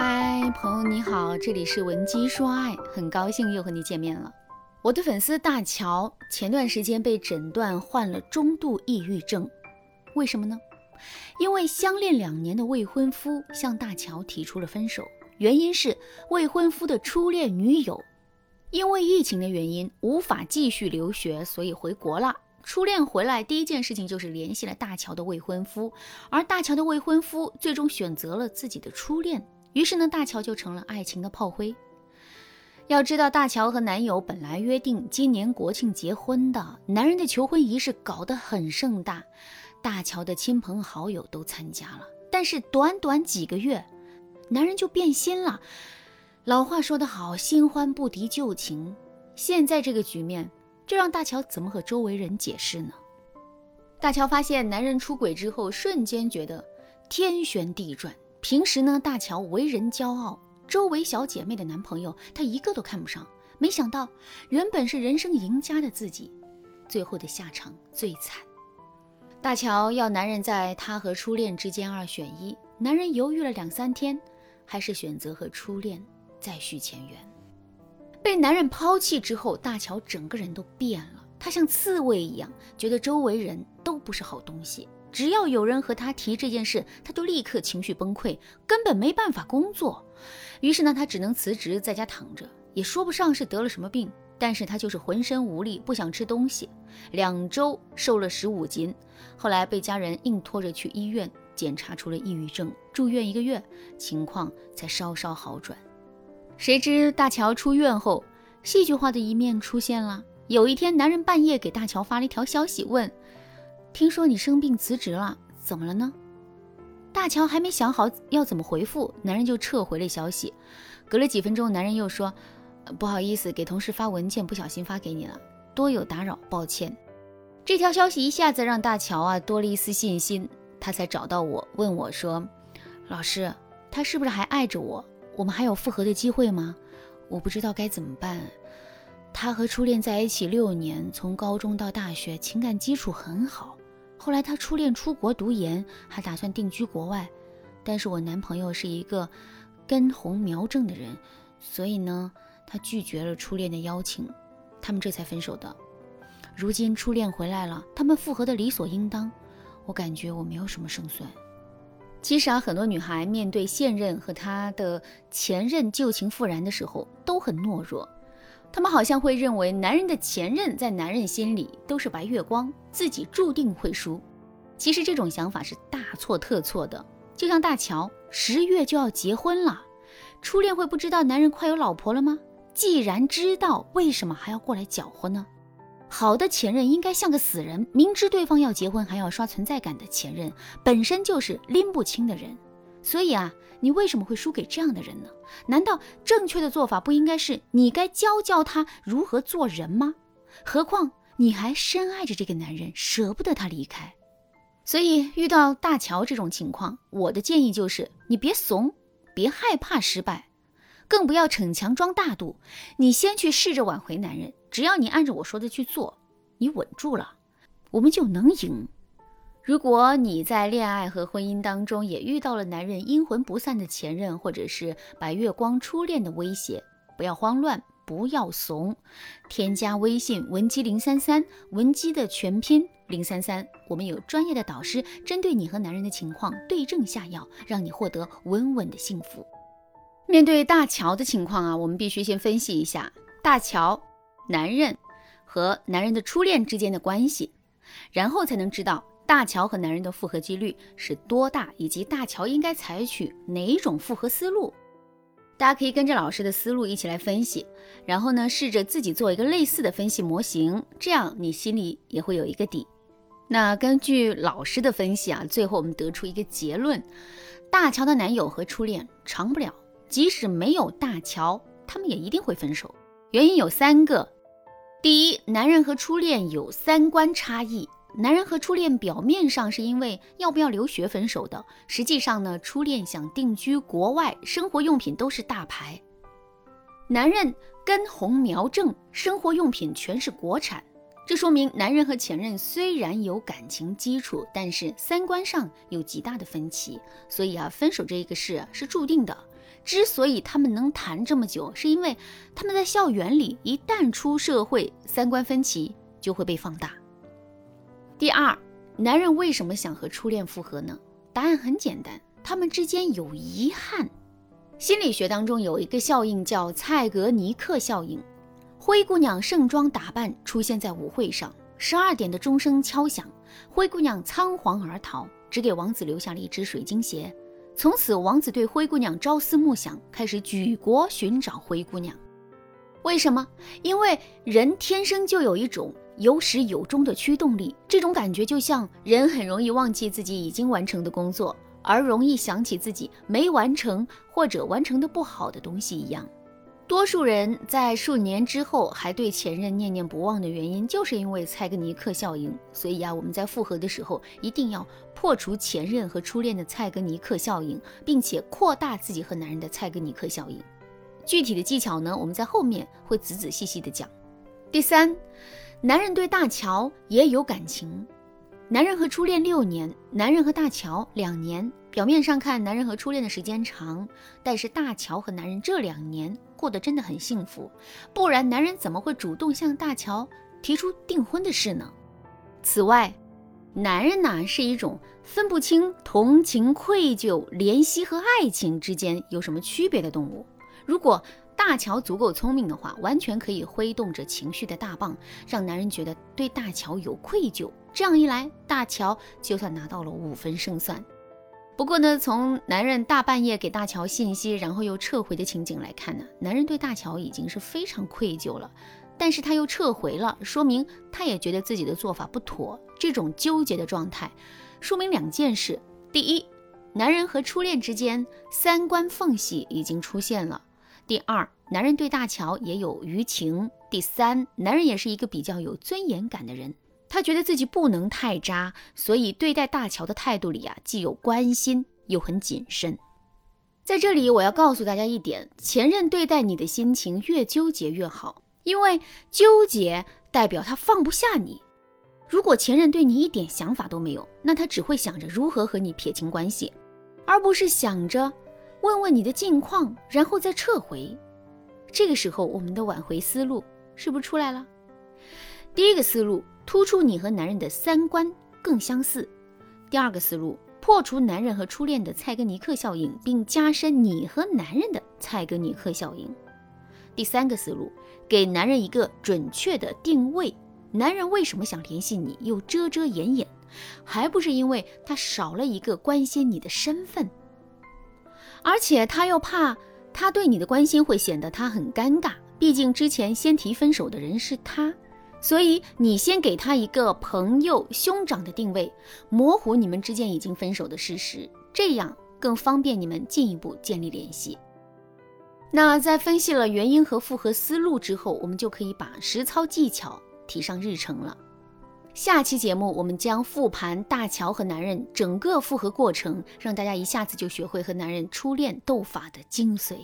嗨，朋友你好，这里是文姬说爱，很高兴又和你见面了。我的粉丝大乔前段时间被诊断患了中度抑郁症，为什么呢？因为相恋两年的未婚夫向大乔提出了分手，原因是未婚夫的初恋女友因为疫情的原因无法继续留学，所以回国了。初恋回来第一件事情就是联系了大乔的未婚夫，而大乔的未婚夫最终选择了自己的初恋，于是呢，大乔就成了爱情的炮灰。要知道，大乔和男友本来约定今年国庆结婚的，男人的求婚仪式搞得很盛大，大乔的亲朋好友都参加了。但是短短几个月，男人就变心了。老话说得好，新欢不敌旧情。现在这个局面，这让大乔怎么和周围人解释呢？大乔发现男人出轨之后，瞬间觉得天旋地转。平时呢，大乔为人骄傲。周围小姐妹的男朋友，她一个都看不上。没想到，原本是人生赢家的自己，最后的下场最惨。大乔要男人在她和初恋之间二选一，男人犹豫了两三天，还是选择和初恋再续前缘。被男人抛弃之后，大乔整个人都变了，她像刺猬一样，觉得周围人都不是好东西。只要有人和他提这件事，他就立刻情绪崩溃，根本没办法工作。于是呢，他只能辞职在家躺着，也说不上是得了什么病，但是他就是浑身无力，不想吃东西。两周瘦了十五斤，后来被家人硬拖着去医院检查出了抑郁症，住院一个月，情况才稍稍好转。谁知大乔出院后，戏剧化的一面出现了。有一天，男人半夜给大乔发了一条消息，问。听说你生病辞职了，怎么了呢？大乔还没想好要怎么回复，男人就撤回了消息。隔了几分钟，男人又说：“不好意思，给同事发文件不小心发给你了，多有打扰，抱歉。”这条消息一下子让大乔啊多了一丝信心，他才找到我，问我说：“老师，他是不是还爱着我？我们还有复合的机会吗？我不知道该怎么办。”他和初恋在一起六年，从高中到大学，情感基础很好。后来他初恋出国读研，还打算定居国外，但是我男朋友是一个根红苗正的人，所以呢，他拒绝了初恋的邀请，他们这才分手的。如今初恋回来了，他们复合的理所应当，我感觉我没有什么胜算。其实啊，很多女孩面对现任和她的前任旧情复燃的时候，都很懦弱。他们好像会认为男人的前任在男人心里都是白月光，自己注定会输。其实这种想法是大错特错的。就像大乔十月就要结婚了，初恋会不知道男人快有老婆了吗？既然知道，为什么还要过来搅和呢？好的前任应该像个死人，明知对方要结婚还要刷存在感的前任，本身就是拎不清的人。所以啊。你为什么会输给这样的人呢？难道正确的做法不应该是你该教教他如何做人吗？何况你还深爱着这个男人，舍不得他离开。所以遇到大乔这种情况，我的建议就是你别怂，别害怕失败，更不要逞强装大度。你先去试着挽回男人，只要你按照我说的去做，你稳住了，我们就能赢。如果你在恋爱和婚姻当中也遇到了男人阴魂不散的前任，或者是白月光初恋的威胁，不要慌乱，不要怂，添加微信文姬零三三，文姬的全拼零三三，我们有专业的导师针对你和男人的情况对症下药，让你获得稳稳的幸福。面对大乔的情况啊，我们必须先分析一下大乔男人和男人的初恋之间的关系，然后才能知道。大乔和男人的复合几率是多大，以及大乔应该采取哪种复合思路？大家可以跟着老师的思路一起来分析，然后呢，试着自己做一个类似的分析模型，这样你心里也会有一个底。那根据老师的分析啊，最后我们得出一个结论：大乔的男友和初恋长不了，即使没有大乔，他们也一定会分手。原因有三个：第一，男人和初恋有三观差异。男人和初恋表面上是因为要不要留学分手的，实际上呢，初恋想定居国外，生活用品都是大牌。男人根红苗正，生活用品全是国产，这说明男人和前任虽然有感情基础，但是三观上有极大的分歧，所以啊，分手这一个事是注定的。之所以他们能谈这么久，是因为他们在校园里，一旦出社会，三观分歧就会被放大。第二，男人为什么想和初恋复合呢？答案很简单，他们之间有遗憾。心理学当中有一个效应叫蔡格尼克效应。灰姑娘盛装打扮出现在舞会上，十二点的钟声敲响，灰姑娘仓皇而逃，只给王子留下了一只水晶鞋。从此，王子对灰姑娘朝思暮想，开始举国寻找灰姑娘。为什么？因为人天生就有一种。有始有终的驱动力，这种感觉就像人很容易忘记自己已经完成的工作，而容易想起自己没完成或者完成的不好的东西一样。多数人在数年之后还对前任念念不忘的原因，就是因为蔡格尼克效应。所以啊，我们在复合的时候一定要破除前任和初恋的蔡格尼克效应，并且扩大自己和男人的蔡格尼克效应。具体的技巧呢，我们在后面会仔仔细细的讲。第三。男人对大乔也有感情，男人和初恋六年，男人和大乔两年。表面上看，男人和初恋的时间长，但是大乔和男人这两年过得真的很幸福，不然男人怎么会主动向大乔提出订婚的事呢？此外，男人呢是一种分不清同情、愧疚、怜惜和爱情之间有什么区别的动物。如果大乔足够聪明的话，完全可以挥动着情绪的大棒，让男人觉得对大乔有愧疚。这样一来，大乔就算拿到了五分胜算。不过呢，从男人大半夜给大乔信息，然后又撤回的情景来看呢，男人对大乔已经是非常愧疚了。但是他又撤回了，说明他也觉得自己的做法不妥。这种纠结的状态，说明两件事：第一，男人和初恋之间三观缝隙已经出现了。第二，男人对大乔也有余情。第三，男人也是一个比较有尊严感的人，他觉得自己不能太渣，所以对待大乔的态度里啊，既有关心，又很谨慎。在这里，我要告诉大家一点：前任对待你的心情越纠结越好，因为纠结代表他放不下你。如果前任对你一点想法都没有，那他只会想着如何和你撇清关系，而不是想着。问问你的近况，然后再撤回。这个时候，我们的挽回思路是不是出来了？第一个思路，突出你和男人的三观更相似；第二个思路，破除男人和初恋的蔡格尼克效应，并加深你和男人的蔡格尼克效应；第三个思路，给男人一个准确的定位：男人为什么想联系你，又遮遮掩掩，还不是因为他少了一个关心你的身份？而且他又怕他对你的关心会显得他很尴尬，毕竟之前先提分手的人是他，所以你先给他一个朋友、兄长的定位，模糊你们之间已经分手的事实，这样更方便你们进一步建立联系。那在分析了原因和复合思路之后，我们就可以把实操技巧提上日程了。下期节目我们将复盘大乔和男人整个复合过程，让大家一下子就学会和男人初恋斗法的精髓。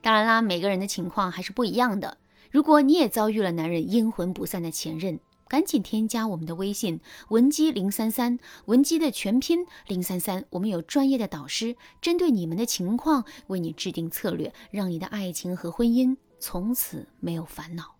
当然啦，每个人的情况还是不一样的。如果你也遭遇了男人阴魂不散的前任，赶紧添加我们的微信文姬零三三，文姬的全拼零三三，我们有专业的导师针对你们的情况为你制定策略，让你的爱情和婚姻从此没有烦恼。